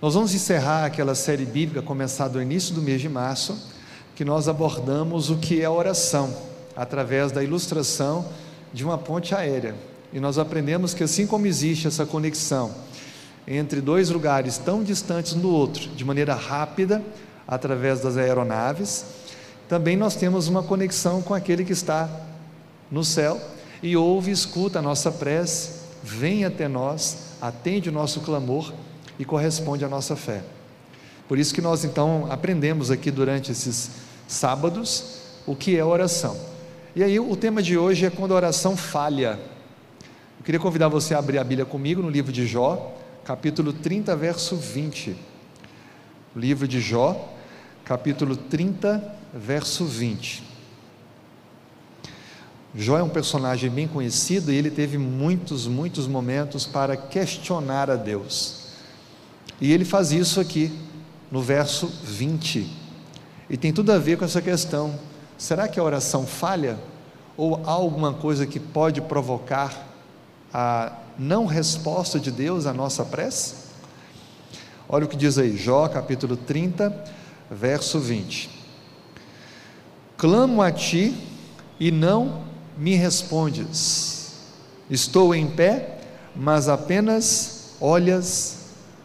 Nós vamos encerrar aquela série bíblica começada no início do mês de março, que nós abordamos o que é oração, através da ilustração de uma ponte aérea. E nós aprendemos que assim como existe essa conexão entre dois lugares tão distantes um do outro, de maneira rápida, através das aeronaves, também nós temos uma conexão com aquele que está no céu e ouve e escuta a nossa prece, vem até nós, atende o nosso clamor e corresponde à nossa fé. Por isso que nós então aprendemos aqui durante esses sábados o que é oração. E aí o tema de hoje é quando a oração falha. Eu queria convidar você a abrir a Bíblia comigo no livro de Jó, capítulo 30, verso 20. O livro de Jó, capítulo 30, verso 20. Jó é um personagem bem conhecido e ele teve muitos, muitos momentos para questionar a Deus. E ele faz isso aqui, no verso 20. E tem tudo a ver com essa questão: será que a oração falha? Ou há alguma coisa que pode provocar a não resposta de Deus à nossa prece? Olha o que diz aí, Jó capítulo 30, verso 20. Clamo a ti e não me respondes. Estou em pé, mas apenas olhas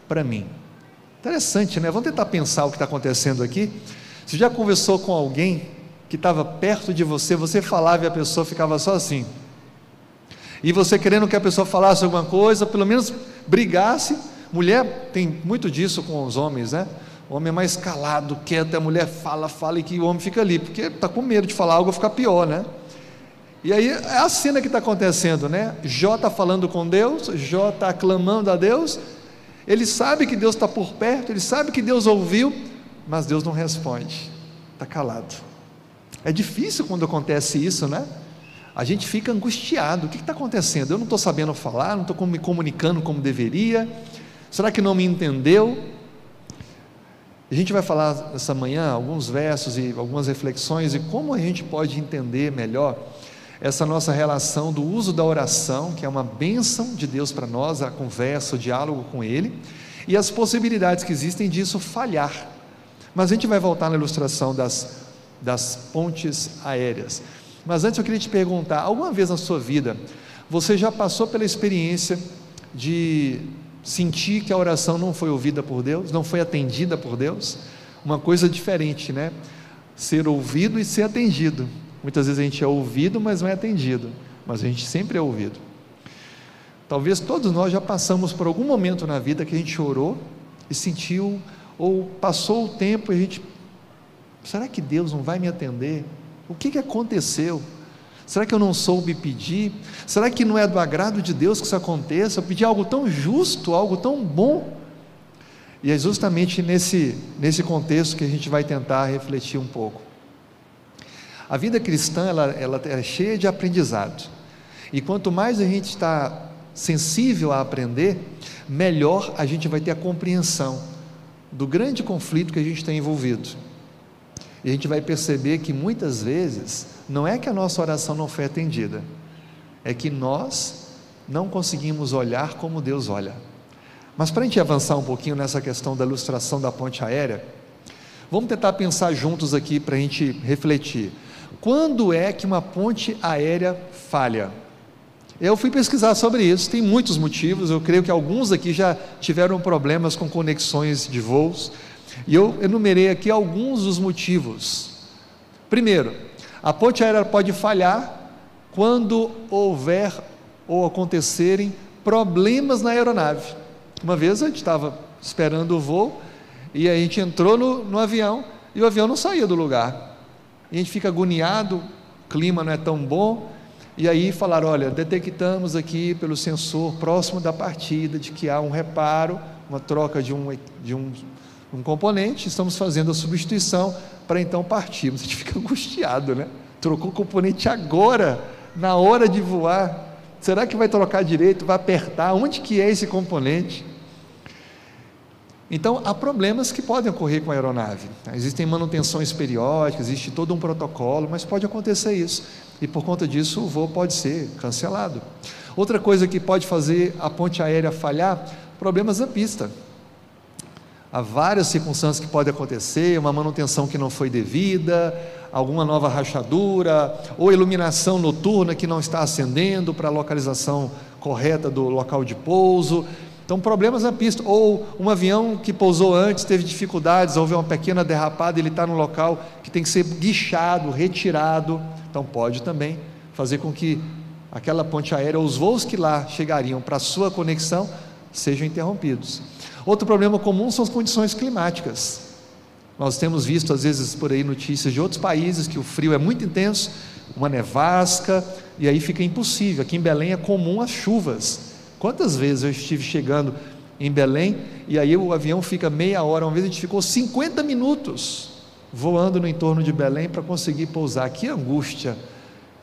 para mim. Interessante, né? Vamos tentar pensar o que está acontecendo aqui. Você já conversou com alguém que estava perto de você, você falava e a pessoa ficava só assim. E você querendo que a pessoa falasse alguma coisa, pelo menos brigasse. Mulher tem muito disso com os homens, né? O homem é mais calado, quieto, a mulher fala, fala e que o homem fica ali, porque está com medo de falar algo ficar pior, né? E aí é a cena que está acontecendo, né? Jó está falando com Deus, Jó está clamando a Deus, ele sabe que Deus está por perto, ele sabe que Deus ouviu, mas Deus não responde, está calado. É difícil quando acontece isso, né? A gente fica angustiado: o que está acontecendo? Eu não estou sabendo falar, não estou me comunicando como deveria, será que não me entendeu? A gente vai falar essa manhã alguns versos e algumas reflexões e como a gente pode entender melhor essa nossa relação do uso da oração, que é uma bênção de Deus para nós, a conversa, o diálogo com Ele, e as possibilidades que existem disso falhar. Mas a gente vai voltar na ilustração das, das pontes aéreas. Mas antes eu queria te perguntar: alguma vez na sua vida você já passou pela experiência de sentir que a oração não foi ouvida por Deus, não foi atendida por Deus, uma coisa diferente, né? Ser ouvido e ser atendido. Muitas vezes a gente é ouvido, mas não é atendido, mas a gente sempre é ouvido. Talvez todos nós já passamos por algum momento na vida que a gente orou e sentiu, ou passou o tempo e a gente, será que Deus não vai me atender? O que, que aconteceu? Será que eu não soube pedir? Será que não é do agrado de Deus que isso aconteça? Eu pedi algo tão justo, algo tão bom. E é justamente nesse, nesse contexto que a gente vai tentar refletir um pouco. A vida cristã ela, ela é cheia de aprendizado. E quanto mais a gente está sensível a aprender, melhor a gente vai ter a compreensão do grande conflito que a gente tem envolvido. E a gente vai perceber que muitas vezes não é que a nossa oração não foi atendida, é que nós não conseguimos olhar como Deus olha. Mas para a gente avançar um pouquinho nessa questão da ilustração da ponte aérea, vamos tentar pensar juntos aqui para a gente refletir. Quando é que uma ponte aérea falha? Eu fui pesquisar sobre isso, tem muitos motivos, eu creio que alguns aqui já tiveram problemas com conexões de voos, e eu enumerei aqui alguns dos motivos. Primeiro, a ponte aérea pode falhar quando houver ou acontecerem problemas na aeronave. Uma vez a gente estava esperando o voo e a gente entrou no, no avião e o avião não saía do lugar. A gente fica agoniado, o clima não é tão bom. E aí falaram: olha, detectamos aqui pelo sensor próximo da partida de que há um reparo, uma troca de um, de um, um componente, estamos fazendo a substituição para então partirmos. A gente fica angustiado, né? Trocou o componente agora, na hora de voar. Será que vai trocar direito? Vai apertar? Onde que é esse componente? Então, há problemas que podem ocorrer com a aeronave. Existem manutenções periódicas, existe todo um protocolo, mas pode acontecer isso. E por conta disso, o voo pode ser cancelado. Outra coisa que pode fazer a ponte aérea falhar, problemas na pista. há várias circunstâncias que podem acontecer, uma manutenção que não foi devida, alguma nova rachadura, ou iluminação noturna que não está acendendo para a localização correta do local de pouso. Então, problemas na pista, ou um avião que pousou antes teve dificuldades, houve uma pequena derrapada, ele está no local que tem que ser guichado, retirado. Então, pode também fazer com que aquela ponte aérea, os voos que lá chegariam para a sua conexão, sejam interrompidos. Outro problema comum são as condições climáticas. Nós temos visto às vezes por aí notícias de outros países que o frio é muito intenso, uma nevasca, e aí fica impossível. Aqui em Belém é comum as chuvas. Quantas vezes eu estive chegando em Belém e aí o avião fica meia hora, uma vez a gente ficou 50 minutos voando no entorno de Belém para conseguir pousar. Que angústia!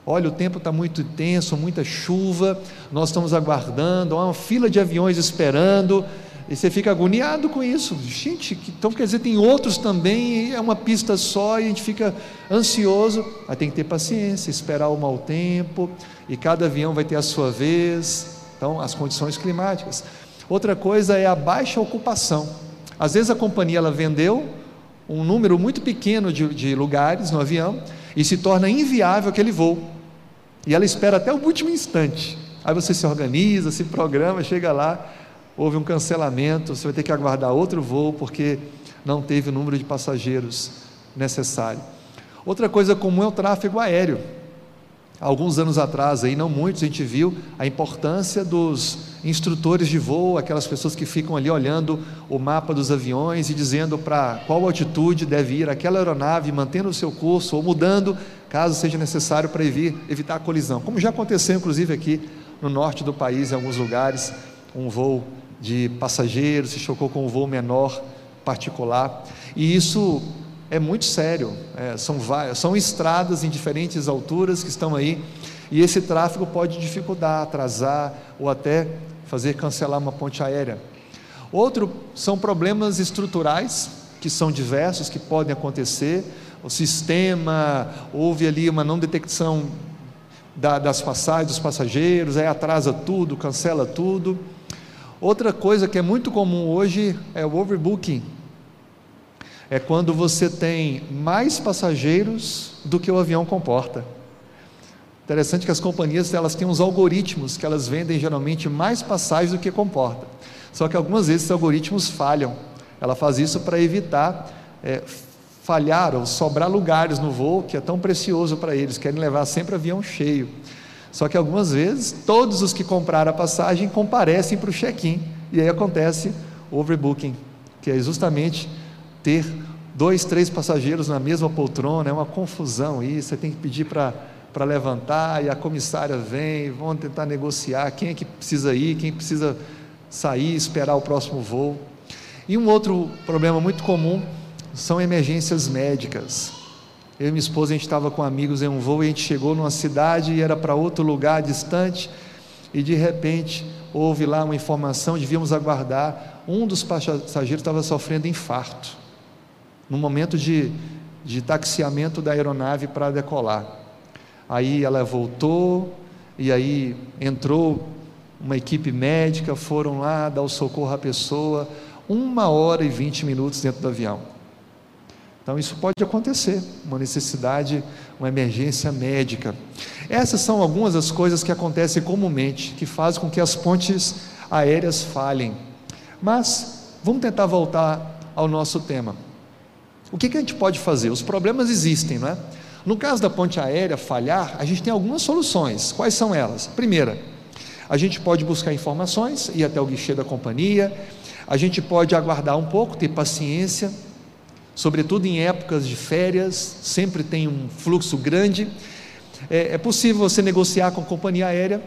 Olha, o tempo está muito intenso, muita chuva, nós estamos aguardando, há uma fila de aviões esperando, e você fica agoniado com isso. Gente, então quer dizer, tem outros também, é uma pista só e a gente fica ansioso. Aí tem que ter paciência, esperar o mau tempo, e cada avião vai ter a sua vez. Então, as condições climáticas. Outra coisa é a baixa ocupação. Às vezes a companhia ela vendeu um número muito pequeno de, de lugares no avião e se torna inviável aquele voo. E ela espera até o último instante. Aí você se organiza, se programa, chega lá, houve um cancelamento, você vai ter que aguardar outro voo porque não teve o número de passageiros necessário. Outra coisa comum é o tráfego aéreo. Alguns anos atrás, aí não muitos, a gente viu a importância dos instrutores de voo, aquelas pessoas que ficam ali olhando o mapa dos aviões e dizendo para qual altitude deve ir aquela aeronave, mantendo o seu curso ou mudando, caso seja necessário, para evitar a colisão. Como já aconteceu, inclusive, aqui no norte do país, em alguns lugares, um voo de passageiros, se chocou com um voo menor particular, e isso é muito sério, é, são, são estradas em diferentes alturas que estão aí, e esse tráfego pode dificultar, atrasar ou até fazer cancelar uma ponte aérea. Outro são problemas estruturais, que são diversos, que podem acontecer, o sistema, houve ali uma não detecção da, das passagens dos passageiros, aí atrasa tudo, cancela tudo, Outra coisa que é muito comum hoje é o overbooking. É quando você tem mais passageiros do que o avião comporta. Interessante que as companhias elas têm uns algoritmos que elas vendem geralmente mais passagens do que comporta. Só que algumas vezes esses algoritmos falham. Ela faz isso para evitar é, falhar ou sobrar lugares no voo, que é tão precioso para eles, querem levar sempre avião cheio. Só que algumas vezes, todos os que compraram a passagem comparecem para o check-in, e aí acontece o overbooking, que é justamente ter dois, três passageiros na mesma poltrona, é uma confusão isso, você tem que pedir para levantar e a comissária vem, vão tentar negociar quem é que precisa ir, quem precisa sair, esperar o próximo voo. E um outro problema muito comum são emergências médicas. Eu e minha esposa, a gente estava com amigos em um voo e a gente chegou numa cidade e era para outro lugar distante e de repente houve lá uma informação, devíamos aguardar, um dos passageiros estava sofrendo infarto, no momento de, de taxiamento da aeronave para decolar. Aí ela voltou e aí entrou uma equipe médica, foram lá dar o socorro à pessoa, uma hora e vinte minutos dentro do avião. Então, isso pode acontecer, uma necessidade, uma emergência médica. Essas são algumas das coisas que acontecem comumente, que fazem com que as pontes aéreas falhem. Mas, vamos tentar voltar ao nosso tema. O que, que a gente pode fazer? Os problemas existem, não é? No caso da ponte aérea falhar, a gente tem algumas soluções. Quais são elas? Primeira, a gente pode buscar informações, ir até o guichê da companhia, a gente pode aguardar um pouco, ter paciência, sobretudo em épocas de férias, sempre tem um fluxo grande. É, é, possível você negociar com a companhia aérea,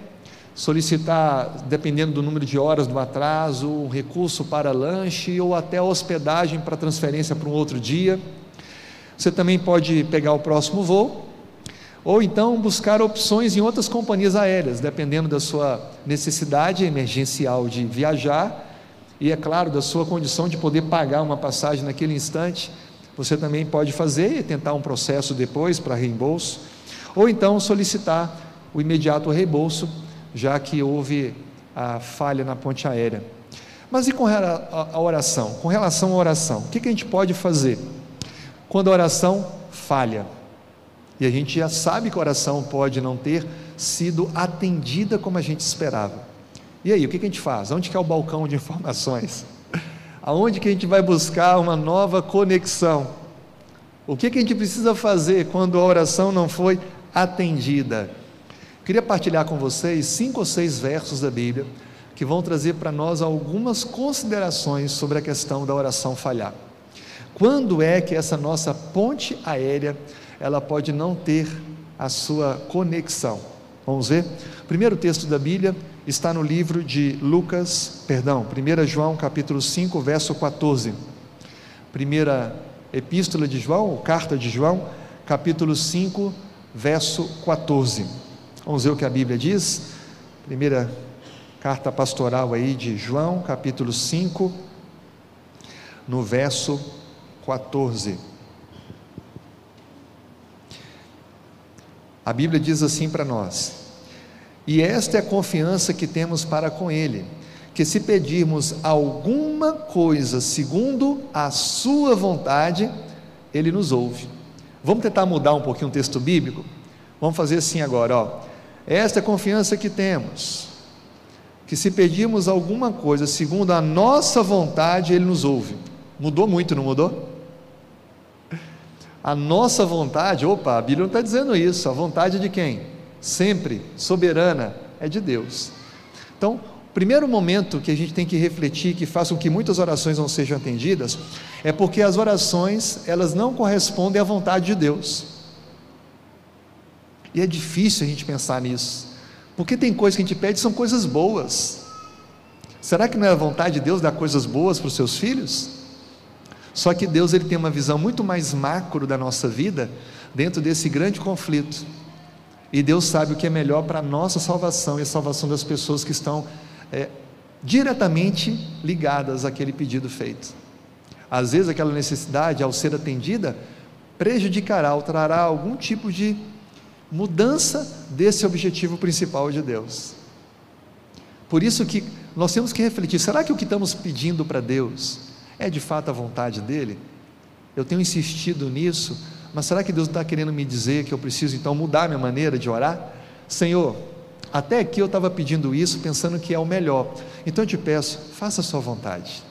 solicitar, dependendo do número de horas do atraso, um recurso para lanche ou até hospedagem para transferência para um outro dia. Você também pode pegar o próximo voo, ou então buscar opções em outras companhias aéreas, dependendo da sua necessidade emergencial de viajar e é claro, da sua condição de poder pagar uma passagem naquele instante, você também pode fazer e tentar um processo depois para reembolso, ou então solicitar o imediato reembolso, já que houve a falha na ponte aérea. Mas e com a oração? Com relação à oração, o que a gente pode fazer quando a oração falha? E a gente já sabe que a oração pode não ter sido atendida como a gente esperava. E aí, o que a gente faz? Onde que é o balcão de informações? Aonde que a gente vai buscar uma nova conexão? O que, que a gente precisa fazer quando a oração não foi atendida? Queria partilhar com vocês cinco ou seis versos da Bíblia que vão trazer para nós algumas considerações sobre a questão da oração falhar. Quando é que essa nossa ponte aérea ela pode não ter a sua conexão? Vamos ver? O primeiro texto da Bíblia está no livro de Lucas, perdão, 1 João capítulo 5, verso 14. Primeira epístola de João, ou carta de João, capítulo 5, verso 14. Vamos ver o que a Bíblia diz? Primeira carta pastoral aí de João, capítulo 5, no verso 14. A Bíblia diz assim para nós: E esta é a confiança que temos para com Ele, que se pedirmos alguma coisa segundo a Sua vontade, Ele nos ouve. Vamos tentar mudar um pouquinho o texto bíblico? Vamos fazer assim agora, ó. Esta é a confiança que temos, que se pedirmos alguma coisa segundo a nossa vontade, Ele nos ouve. Mudou muito, não mudou? A nossa vontade, opa, a Bíblia não está dizendo isso, a vontade de quem? Sempre, soberana, é de Deus. Então, o primeiro momento que a gente tem que refletir, que faça com que muitas orações não sejam atendidas, é porque as orações, elas não correspondem à vontade de Deus. E é difícil a gente pensar nisso, porque tem coisas que a gente pede são coisas boas. Será que não é a vontade de Deus dar coisas boas para os seus filhos? Só que Deus ele tem uma visão muito mais macro da nossa vida dentro desse grande conflito. E Deus sabe o que é melhor para a nossa salvação e a salvação das pessoas que estão é, diretamente ligadas àquele pedido feito. Às vezes aquela necessidade, ao ser atendida, prejudicará ou trará algum tipo de mudança desse objetivo principal de Deus. Por isso que nós temos que refletir: será que o que estamos pedindo para Deus é de fato a vontade dele? Eu tenho insistido nisso, mas será que Deus está querendo me dizer que eu preciso então mudar minha maneira de orar? Senhor, até aqui eu estava pedindo isso pensando que é o melhor, então eu te peço, faça a sua vontade.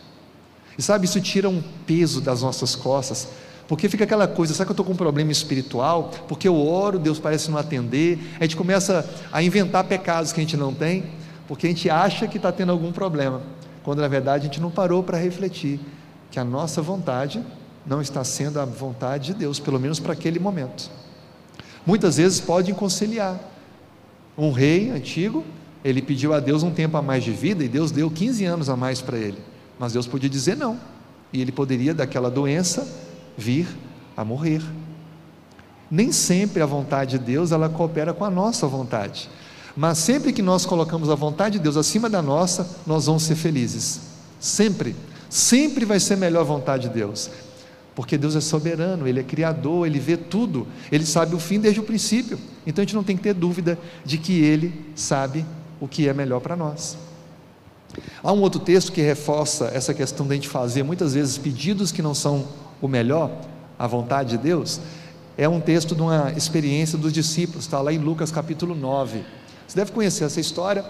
E sabe, isso tira um peso das nossas costas, porque fica aquela coisa, será que eu estou com um problema espiritual? Porque eu oro, Deus parece não atender, a gente começa a inventar pecados que a gente não tem, porque a gente acha que está tendo algum problema quando na verdade a gente não parou para refletir que a nossa vontade não está sendo a vontade de Deus, pelo menos para aquele momento. Muitas vezes podem conciliar. Um rei antigo, ele pediu a Deus um tempo a mais de vida e Deus deu 15 anos a mais para ele. Mas Deus podia dizer não. E ele poderia, daquela doença, vir a morrer. Nem sempre a vontade de Deus ela coopera com a nossa vontade. Mas sempre que nós colocamos a vontade de Deus acima da nossa, nós vamos ser felizes. Sempre. Sempre vai ser melhor a vontade de Deus. Porque Deus é soberano, Ele é criador, Ele vê tudo, Ele sabe o fim desde o princípio. Então a gente não tem que ter dúvida de que Ele sabe o que é melhor para nós. Há um outro texto que reforça essa questão de a gente fazer muitas vezes pedidos que não são o melhor, a vontade de Deus. É um texto de uma experiência dos discípulos, está lá em Lucas capítulo 9. Você deve conhecer essa história.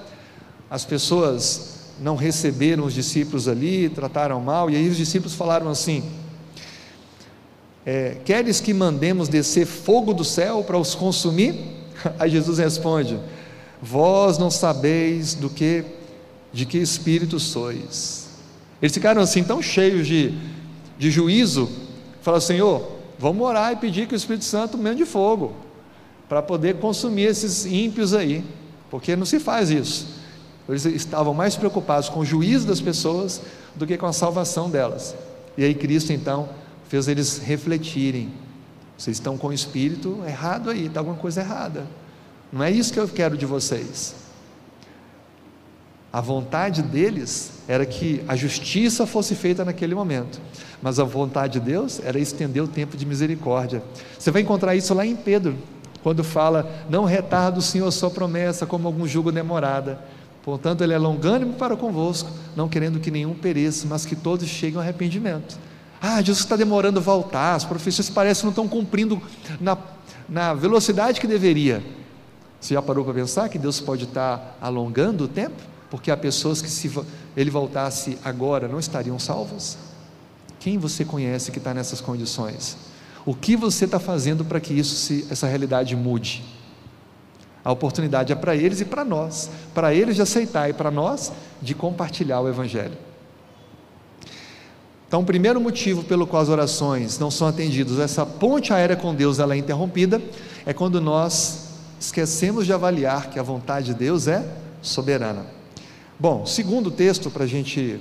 As pessoas não receberam os discípulos ali, trataram mal, e aí os discípulos falaram assim: é, Queres que mandemos descer fogo do céu para os consumir? Aí Jesus responde: Vós não sabeis do que, de que espírito sois. Eles ficaram assim tão cheios de, de juízo, falaram: Senhor, vamos orar e pedir que o Espírito Santo mande fogo, para poder consumir esses ímpios aí porque não se faz isso. Eles estavam mais preocupados com o juízo das pessoas do que com a salvação delas. E aí Cristo então fez eles refletirem. Vocês estão com o espírito errado aí, está alguma coisa errada. Não é isso que eu quero de vocês. A vontade deles era que a justiça fosse feita naquele momento, mas a vontade de Deus era estender o tempo de misericórdia. Você vai encontrar isso lá em Pedro, quando fala, não retarda o Senhor sua promessa, como algum julgo demorada. Portanto, ele é longânimo para convosco, não querendo que nenhum pereça, mas que todos cheguem ao arrependimento. Ah, Jesus está demorando a voltar, as profecias parecem não estão cumprindo na, na velocidade que deveria. Você já parou para pensar que Deus pode estar alongando o tempo? Porque há pessoas que, se ele voltasse agora, não estariam salvas? Quem você conhece que está nessas condições? O que você está fazendo para que isso se, essa realidade mude? A oportunidade é para eles e para nós, para eles de aceitar e para nós de compartilhar o Evangelho. Então, o primeiro motivo pelo qual as orações não são atendidas, essa ponte aérea com Deus ela é interrompida, é quando nós esquecemos de avaliar que a vontade de Deus é soberana. Bom, segundo texto para a gente,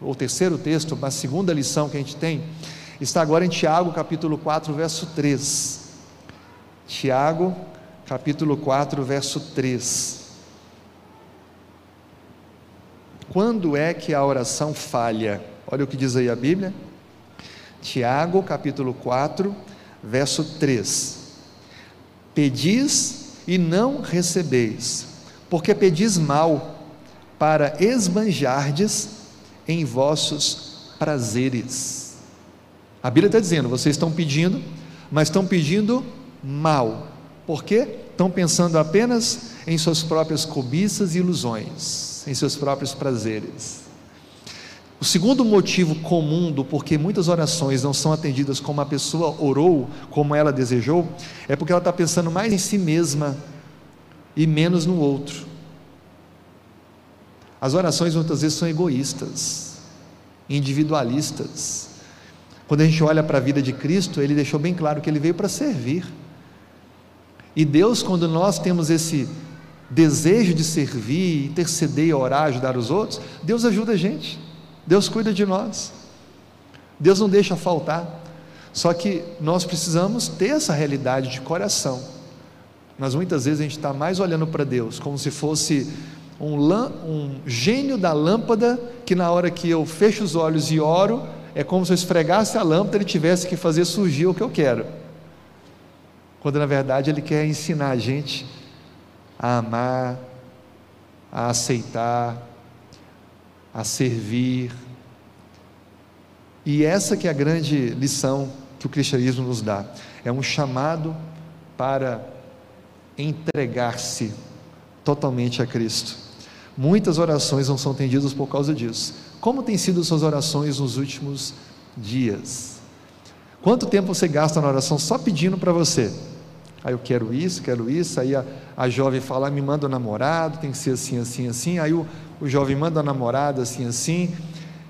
ou terceiro texto, a segunda lição que a gente tem, está agora em Tiago capítulo 4, verso 3. Tiago capítulo 4, verso 3. Quando é que a oração falha? Olha o que diz aí a Bíblia. Tiago, capítulo 4, verso 3. Pedis e não recebeis, porque pedis mal, para esbanjardes em vossos prazeres. A Bíblia está dizendo: vocês estão pedindo, mas estão pedindo mal. Por quê? Estão pensando apenas em suas próprias cobiças e ilusões, em seus próprios prazeres. O segundo motivo comum do porquê muitas orações não são atendidas como a pessoa orou, como ela desejou, é porque ela está pensando mais em si mesma e menos no outro. As orações muitas vezes são egoístas, individualistas. Quando a gente olha para a vida de Cristo, ele deixou bem claro que ele veio para servir. E Deus, quando nós temos esse desejo de servir, interceder, orar, ajudar os outros, Deus ajuda a gente. Deus cuida de nós. Deus não deixa faltar. Só que nós precisamos ter essa realidade de coração. Mas muitas vezes a gente está mais olhando para Deus como se fosse um, um, gênio da lâmpada que na hora que eu fecho os olhos e oro, é como se eu esfregasse a lâmpada e ele tivesse que fazer surgir o que eu quero quando na verdade Ele quer ensinar a gente a amar, a aceitar, a servir. E essa que é a grande lição que o cristianismo nos dá. É um chamado para entregar-se totalmente a Cristo. Muitas orações não são atendidas por causa disso. Como têm sido suas orações nos últimos dias? Quanto tempo você gasta na oração só pedindo para você? Aí eu quero isso, quero isso. Aí a, a jovem fala, me manda o um namorado, tem que ser assim, assim, assim. Aí o, o jovem manda a namorada assim, assim.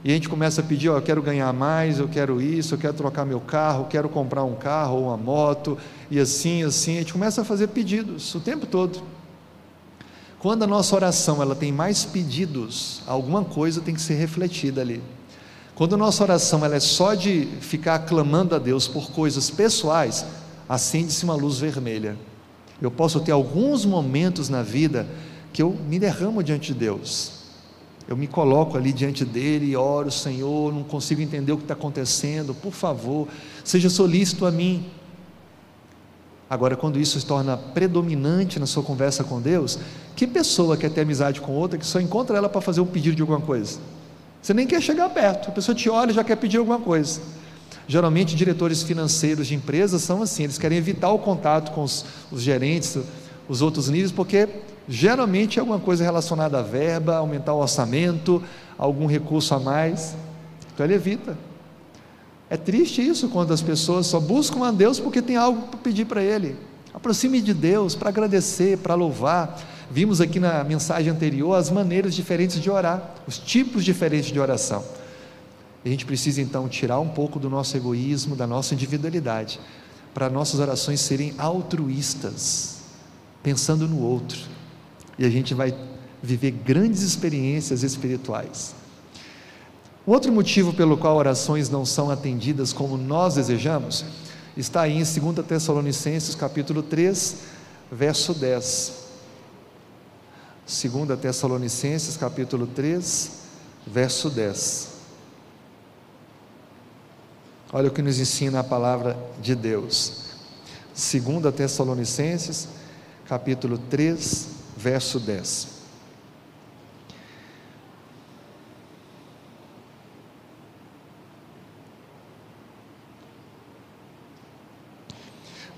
E a gente começa a pedir, ó, eu quero ganhar mais, eu quero isso, eu quero trocar meu carro, eu quero comprar um carro ou uma moto, e assim, assim, a gente começa a fazer pedidos o tempo todo. Quando a nossa oração ela tem mais pedidos, alguma coisa tem que ser refletida ali. Quando a nossa oração ela é só de ficar clamando a Deus por coisas pessoais, acende-se uma luz vermelha. Eu posso ter alguns momentos na vida que eu me derramo diante de Deus. Eu me coloco ali diante dele e oro, Senhor, não consigo entender o que está acontecendo, por favor, seja solícito a mim. Agora, quando isso se torna predominante na sua conversa com Deus, que pessoa quer ter amizade com outra que só encontra ela para fazer um pedido de alguma coisa? Você nem quer chegar perto, a pessoa te olha e já quer pedir alguma coisa. Geralmente, diretores financeiros de empresas são assim, eles querem evitar o contato com os, os gerentes, os outros níveis, porque geralmente é alguma coisa relacionada à verba, aumentar o orçamento, algum recurso a mais. Então ele evita. É triste isso quando as pessoas só buscam a Deus porque tem algo para pedir para Ele. Aproxime de Deus para agradecer, para louvar. Vimos aqui na mensagem anterior as maneiras diferentes de orar, os tipos diferentes de oração. A gente precisa então tirar um pouco do nosso egoísmo, da nossa individualidade, para nossas orações serem altruístas, pensando no outro. E a gente vai viver grandes experiências espirituais. Outro motivo pelo qual orações não são atendidas como nós desejamos está aí em 2 Tessalonicenses capítulo 3, verso 10. 2 Tessalonicenses capítulo 3, verso 10. Olha o que nos ensina a palavra de Deus. 2 Tessalonicenses, capítulo 3, verso 10.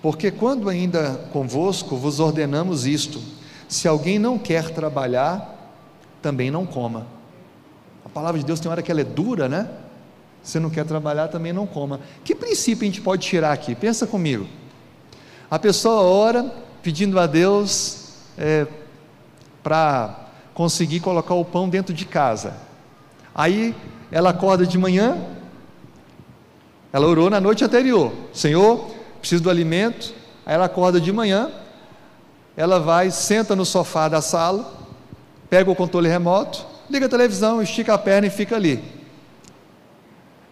Porque quando ainda convosco vos ordenamos isto: se alguém não quer trabalhar, também não coma. A palavra de Deus tem hora que ela é dura, né? Se não quer trabalhar, também não coma. Que princípio a gente pode tirar aqui? Pensa comigo. A pessoa ora pedindo a Deus é, para conseguir colocar o pão dentro de casa. Aí ela acorda de manhã, ela orou na noite anterior: Senhor, preciso do alimento. Aí ela acorda de manhã, ela vai, senta no sofá da sala, pega o controle remoto, liga a televisão, estica a perna e fica ali.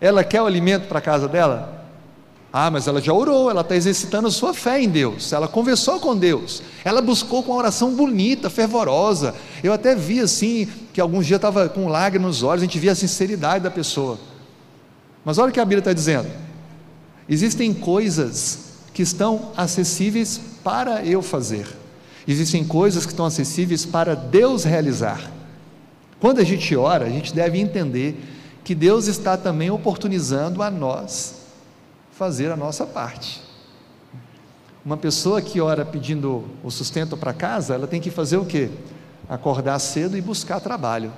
Ela quer o alimento para a casa dela? Ah, mas ela já orou, ela está exercitando a sua fé em Deus, ela conversou com Deus, ela buscou com uma oração bonita, fervorosa. Eu até vi assim, que alguns dias estava com lágrimas nos olhos, a gente via a sinceridade da pessoa. Mas olha o que a Bíblia está dizendo: existem coisas que estão acessíveis para eu fazer, existem coisas que estão acessíveis para Deus realizar. Quando a gente ora, a gente deve entender que Deus está também oportunizando a nós fazer a nossa parte. Uma pessoa que ora pedindo o sustento para casa, ela tem que fazer o quê? Acordar cedo e buscar trabalho,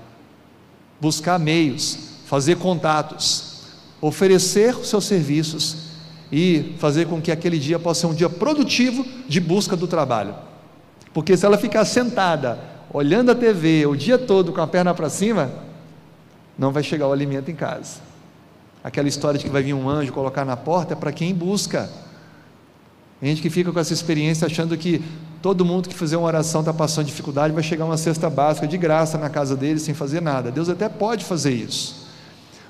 buscar meios, fazer contatos, oferecer os seus serviços e fazer com que aquele dia possa ser um dia produtivo de busca do trabalho. Porque se ela ficar sentada, olhando a TV o dia todo com a perna para cima, não vai chegar o alimento em casa. Aquela história de que vai vir um anjo colocar na porta é para quem busca. Tem gente que fica com essa experiência achando que todo mundo que fizer uma oração está passando dificuldade, vai chegar uma cesta básica de graça na casa dele sem fazer nada. Deus até pode fazer isso.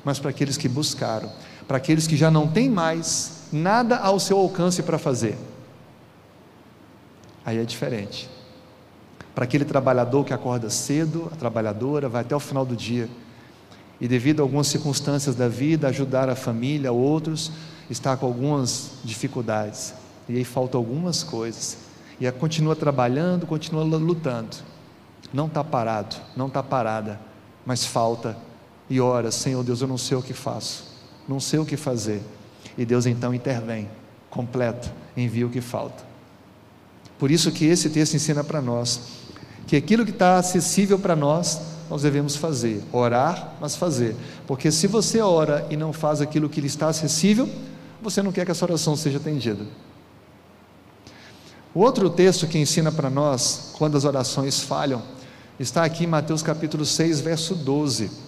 Mas para aqueles que buscaram, para aqueles que já não têm mais nada ao seu alcance para fazer, aí é diferente. Para aquele trabalhador que acorda cedo, a trabalhadora, vai até o final do dia e devido a algumas circunstâncias da vida, ajudar a família, outros, está com algumas dificuldades. E aí faltam algumas coisas. E ela continua trabalhando, continua lutando. Não está parado, não está parada, mas falta. E ora, Senhor Deus, eu não sei o que faço, não sei o que fazer. E Deus então intervém, completa, envia o que falta. Por isso que esse texto ensina para nós que aquilo que está acessível para nós, nós devemos fazer, orar, mas fazer. Porque se você ora e não faz aquilo que lhe está acessível, você não quer que a sua oração seja atendida. O outro texto que ensina para nós quando as orações falham está aqui em Mateus capítulo 6, verso 12.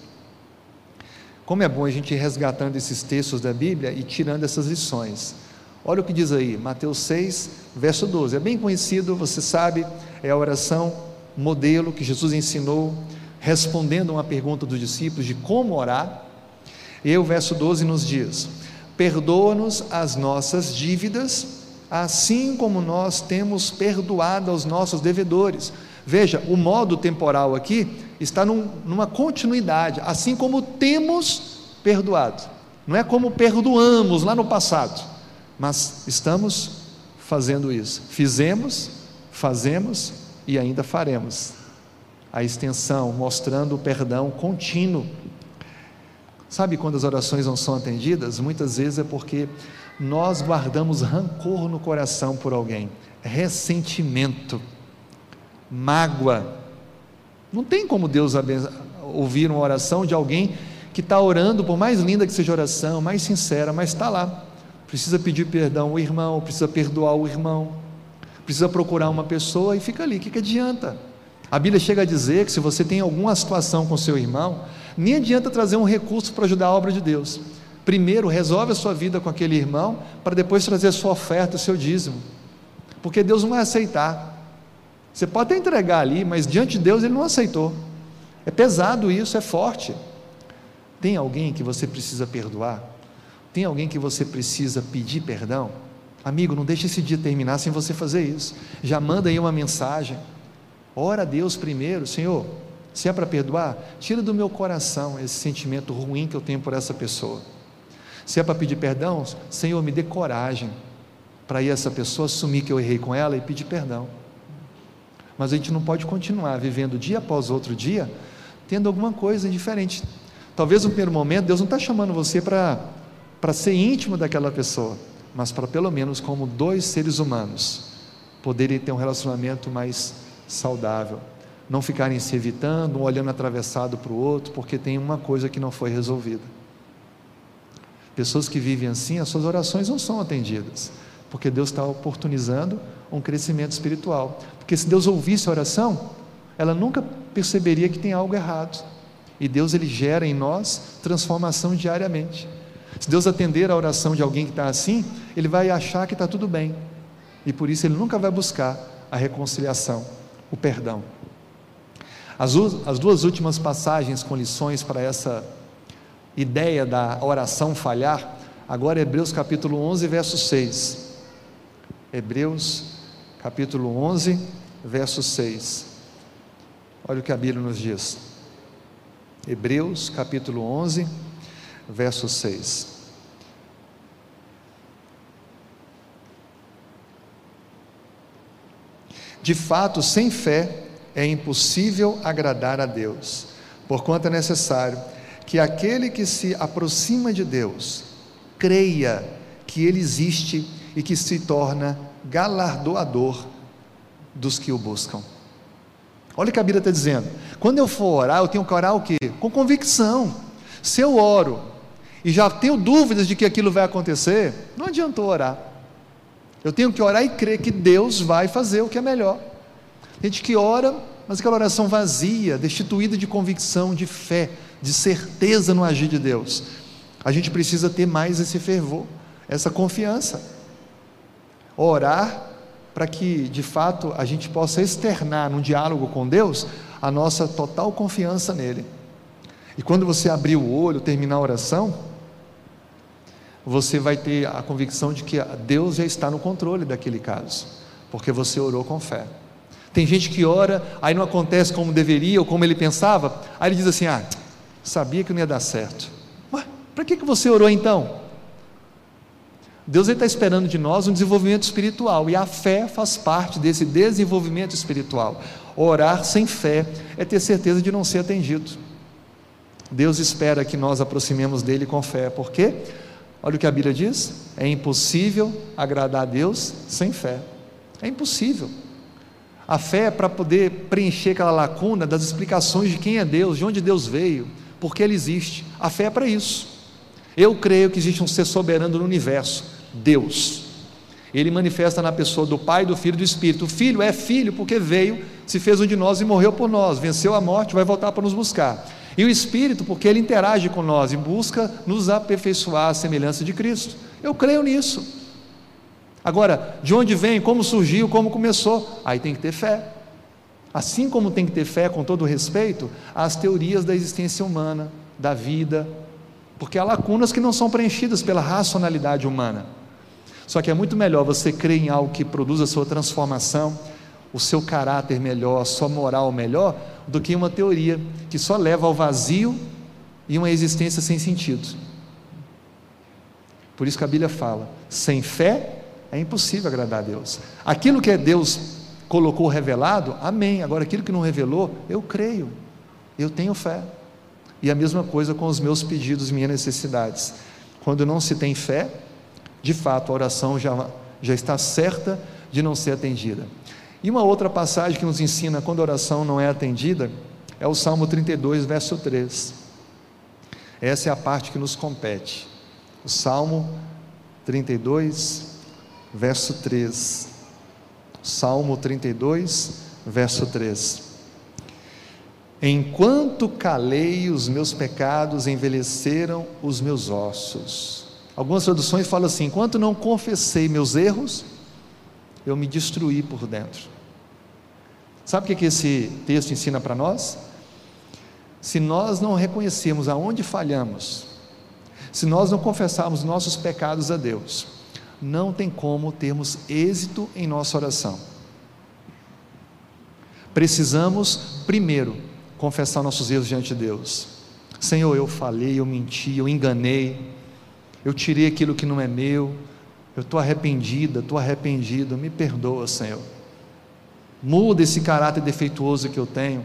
Como é bom a gente ir resgatando esses textos da Bíblia e tirando essas lições. Olha o que diz aí, Mateus 6, verso 12. É bem conhecido, você sabe, é a oração modelo que Jesus ensinou respondendo a uma pergunta dos discípulos de como orar. E o verso 12 nos diz: Perdoa-nos as nossas dívidas, assim como nós temos perdoado aos nossos devedores. Veja, o modo temporal aqui está num, numa continuidade, assim como temos perdoado. Não é como perdoamos lá no passado, mas estamos fazendo isso. Fizemos, fazemos e ainda faremos a extensão, mostrando o perdão contínuo. Sabe quando as orações não são atendidas? Muitas vezes é porque nós guardamos rancor no coração por alguém, ressentimento, mágoa. Não tem como Deus ouvir uma oração de alguém que está orando, por mais linda que seja a oração, mais sincera, mas está lá. Precisa pedir perdão ao irmão, precisa perdoar o irmão, precisa procurar uma pessoa e fica ali. O que, que adianta? A Bíblia chega a dizer que se você tem alguma situação com seu irmão, nem adianta trazer um recurso para ajudar a obra de Deus. Primeiro, resolve a sua vida com aquele irmão, para depois trazer a sua oferta, o seu dízimo. Porque Deus não vai aceitar. Você pode até entregar ali, mas diante de Deus ele não aceitou. É pesado isso, é forte. Tem alguém que você precisa perdoar? Tem alguém que você precisa pedir perdão? Amigo, não deixe esse dia terminar sem você fazer isso. Já manda aí uma mensagem Ora a Deus primeiro, Senhor, se é para perdoar, tira do meu coração esse sentimento ruim que eu tenho por essa pessoa. Se é para pedir perdão, Senhor, me dê coragem para ir essa pessoa assumir que eu errei com ela e pedir perdão. Mas a gente não pode continuar vivendo dia após outro dia tendo alguma coisa diferente. Talvez no primeiro momento Deus não está chamando você para ser íntimo daquela pessoa, mas para pelo menos como dois seres humanos poderem ter um relacionamento mais saudável, não ficarem se evitando, um olhando atravessado para o outro, porque tem uma coisa que não foi resolvida. Pessoas que vivem assim, as suas orações não são atendidas, porque Deus está oportunizando um crescimento espiritual. Porque se Deus ouvisse a oração, ela nunca perceberia que tem algo errado. E Deus ele gera em nós transformação diariamente. Se Deus atender a oração de alguém que está assim, ele vai achar que está tudo bem. E por isso ele nunca vai buscar a reconciliação, o perdão. As, as duas últimas passagens com lições para essa ideia da oração falhar, agora Hebreus capítulo 11, verso 6. Hebreus capítulo 11, verso 6. Olha o que a Bíblia nos diz. Hebreus capítulo 11, verso 6. De fato, sem fé é impossível agradar a Deus, porquanto é necessário que aquele que se aproxima de Deus creia que Ele existe e que se torna galardoador dos que o buscam. Olha o que a Bíblia está dizendo. Quando eu for orar, eu tenho que orar o quê? Com convicção. Se eu oro e já tenho dúvidas de que aquilo vai acontecer, não adiantou orar. Eu tenho que orar e crer que Deus vai fazer o que é melhor. Tem gente que ora, mas aquela oração vazia, destituída de convicção, de fé, de certeza no agir de Deus. A gente precisa ter mais esse fervor, essa confiança. Orar para que, de fato, a gente possa externar num diálogo com Deus a nossa total confiança nele. E quando você abrir o olho, terminar a oração, você vai ter a convicção de que Deus já está no controle daquele caso, porque você orou com fé. Tem gente que ora, aí não acontece como deveria ou como ele pensava, aí ele diz assim: Ah, sabia que não ia dar certo. Ué, para que, que você orou então? Deus está esperando de nós um desenvolvimento espiritual e a fé faz parte desse desenvolvimento espiritual. Orar sem fé é ter certeza de não ser atendido. Deus espera que nós aproximemos dele com fé, por quê? Olha o que a Bíblia diz: é impossível agradar a Deus sem fé. É impossível. A fé é para poder preencher aquela lacuna das explicações de quem é Deus, de onde Deus veio, por que Ele existe. A fé é para isso. Eu creio que existe um ser soberano no universo, Deus. Ele manifesta na pessoa do Pai, do Filho e do Espírito. O Filho é filho porque veio, se fez um de nós e morreu por nós, venceu a morte, vai voltar para nos buscar. E o Espírito, porque ele interage com nós e busca nos aperfeiçoar à semelhança de Cristo. Eu creio nisso. Agora, de onde vem, como surgiu, como começou? Aí tem que ter fé. Assim como tem que ter fé, com todo respeito, às teorias da existência humana, da vida, porque há lacunas que não são preenchidas pela racionalidade humana. Só que é muito melhor você crer em algo que produza a sua transformação, o seu caráter melhor, a sua moral melhor, do que uma teoria que só leva ao vazio e uma existência sem sentido. Por isso que a Bíblia fala: sem fé é impossível agradar a Deus. Aquilo que é Deus colocou revelado, amém. Agora, aquilo que não revelou, eu creio, eu tenho fé. E a mesma coisa com os meus pedidos, minhas necessidades. Quando não se tem fé, de fato a oração já, já está certa de não ser atendida. E uma outra passagem que nos ensina quando a oração não é atendida é o Salmo 32, verso 3. Essa é a parte que nos compete. O Salmo 32, verso 3. Salmo 32, verso 3. Enquanto calei, os meus pecados envelheceram os meus ossos. Algumas traduções falam assim: enquanto não confessei meus erros, eu me destruí por dentro. Sabe o que esse texto ensina para nós? Se nós não reconhecermos aonde falhamos, se nós não confessarmos nossos pecados a Deus, não tem como termos êxito em nossa oração. Precisamos, primeiro, confessar nossos erros diante de Deus. Senhor, eu falei, eu menti, eu enganei, eu tirei aquilo que não é meu, eu estou arrependida, estou arrependido, me perdoa, Senhor. Muda esse caráter defeituoso que eu tenho.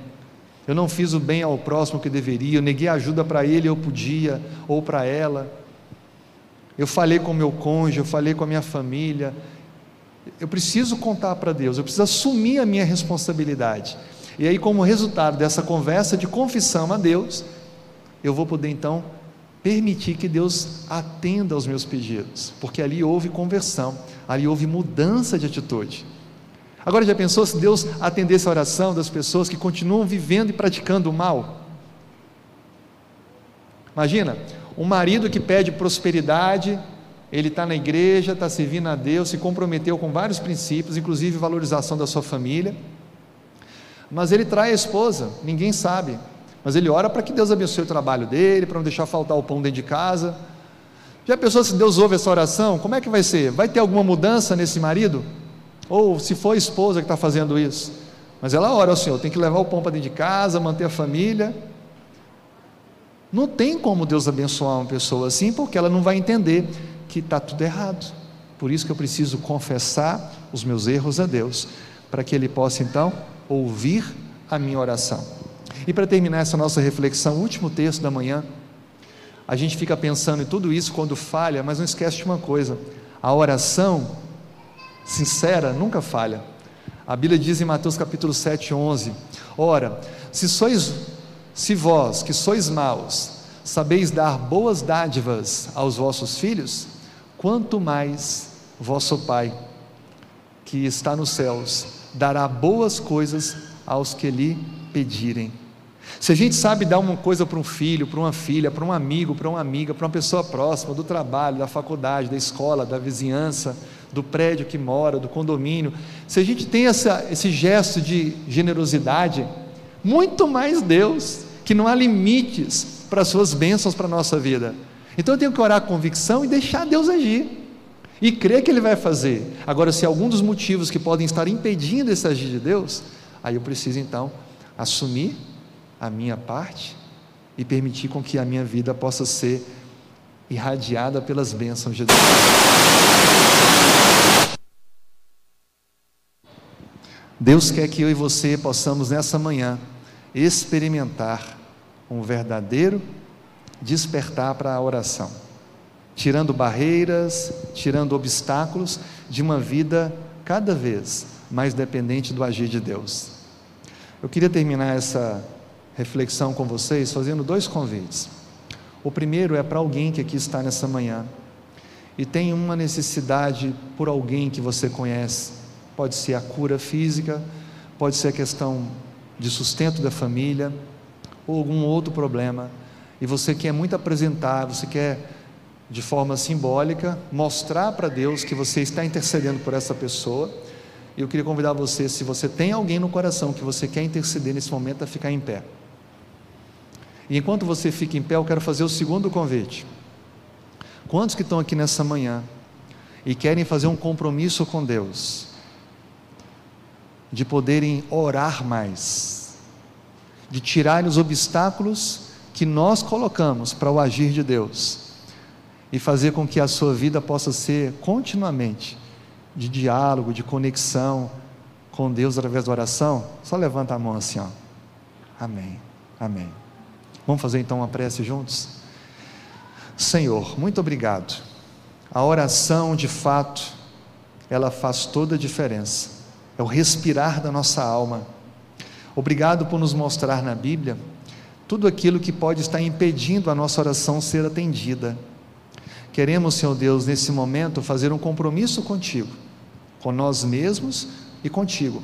Eu não fiz o bem ao próximo que deveria, eu neguei ajuda para ele, eu podia, ou para ela eu falei com meu cônjuge, eu falei com a minha família. Eu preciso contar para Deus, eu preciso assumir a minha responsabilidade. E aí, como resultado dessa conversa de confissão a Deus, eu vou poder então permitir que Deus atenda aos meus pedidos, porque ali houve conversão, ali houve mudança de atitude. Agora já pensou se Deus atendesse a oração das pessoas que continuam vivendo e praticando o mal? Imagina, um marido que pede prosperidade, ele está na igreja, está servindo a Deus, se comprometeu com vários princípios, inclusive valorização da sua família, mas ele trai a esposa, ninguém sabe, mas ele ora para que Deus abençoe o trabalho dele, para não deixar faltar o pão dentro de casa. Já pensou se Deus ouve essa oração? Como é que vai ser? Vai ter alguma mudança nesse marido? Ou se for a esposa que está fazendo isso? Mas ela ora ao Senhor, tem que levar o pão para dentro de casa, manter a família. Não tem como Deus abençoar uma pessoa assim, porque ela não vai entender que está tudo errado. Por isso que eu preciso confessar os meus erros a Deus, para que Ele possa então ouvir a minha oração. E para terminar essa nossa reflexão, último texto da manhã, a gente fica pensando em tudo isso quando falha, mas não esquece de uma coisa: a oração sincera nunca falha. A Bíblia diz em Mateus capítulo 7, 11: Ora, se sois se vós, que sois maus, sabeis dar boas dádivas aos vossos filhos, quanto mais vosso Pai, que está nos céus, dará boas coisas aos que lhe pedirem. Se a gente sabe dar uma coisa para um filho, para uma filha, para um amigo, para uma amiga, para uma pessoa próxima, do trabalho, da faculdade, da escola, da vizinhança, do prédio que mora, do condomínio, se a gente tem essa, esse gesto de generosidade, muito mais Deus, que não há limites para as suas bênçãos para a nossa vida. Então eu tenho que orar com convicção e deixar Deus agir. E crer que Ele vai fazer. Agora, se algum dos motivos que podem estar impedindo esse agir de Deus, aí eu preciso então assumir a minha parte e permitir com que a minha vida possa ser irradiada pelas bênçãos de Deus. Deus quer que eu e você possamos nessa manhã experimentar um verdadeiro despertar para a oração, tirando barreiras, tirando obstáculos de uma vida cada vez mais dependente do agir de Deus. Eu queria terminar essa reflexão com vocês fazendo dois convites. O primeiro é para alguém que aqui está nessa manhã e tem uma necessidade por alguém que você conhece. Pode ser a cura física, pode ser a questão de sustento da família ou algum outro problema e você quer muito apresentar, você quer de forma simbólica mostrar para Deus que você está intercedendo por essa pessoa. E eu queria convidar você, se você tem alguém no coração que você quer interceder nesse momento, a ficar em pé. E enquanto você fica em pé, eu quero fazer o segundo convite. Quantos que estão aqui nessa manhã e querem fazer um compromisso com Deus, de poderem orar mais, de tirar os obstáculos que nós colocamos para o agir de Deus e fazer com que a sua vida possa ser continuamente de diálogo, de conexão com Deus através da oração, só levanta a mão assim, ó. Amém. Amém. Vamos fazer então uma prece juntos? Senhor, muito obrigado. A oração, de fato, ela faz toda a diferença. É o respirar da nossa alma. Obrigado por nos mostrar na Bíblia tudo aquilo que pode estar impedindo a nossa oração ser atendida. Queremos, Senhor Deus, nesse momento, fazer um compromisso contigo, com nós mesmos e contigo,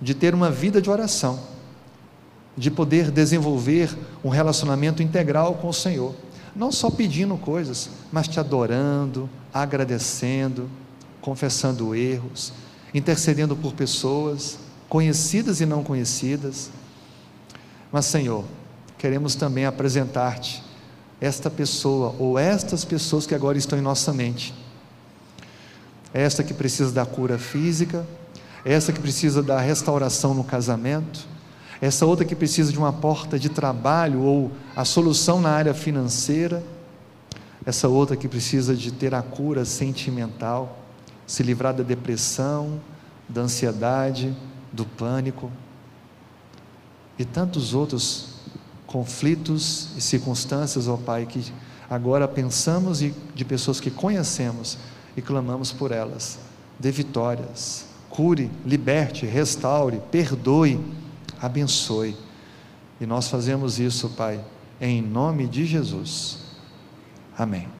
de ter uma vida de oração, de poder desenvolver um relacionamento integral com o Senhor, não só pedindo coisas, mas te adorando, agradecendo, confessando erros, intercedendo por pessoas, conhecidas e não conhecidas. Mas, Senhor, queremos também apresentar-te esta pessoa ou estas pessoas que agora estão em nossa mente. Esta que precisa da cura física, essa que precisa da restauração no casamento, essa outra que precisa de uma porta de trabalho ou a solução na área financeira, essa outra que precisa de ter a cura sentimental, se livrar da depressão, da ansiedade, do pânico e tantos outros conflitos e circunstâncias, ó Pai, que Agora pensamos de pessoas que conhecemos e clamamos por elas. Dê vitórias, cure, liberte, restaure, perdoe, abençoe. E nós fazemos isso, Pai, em nome de Jesus. Amém.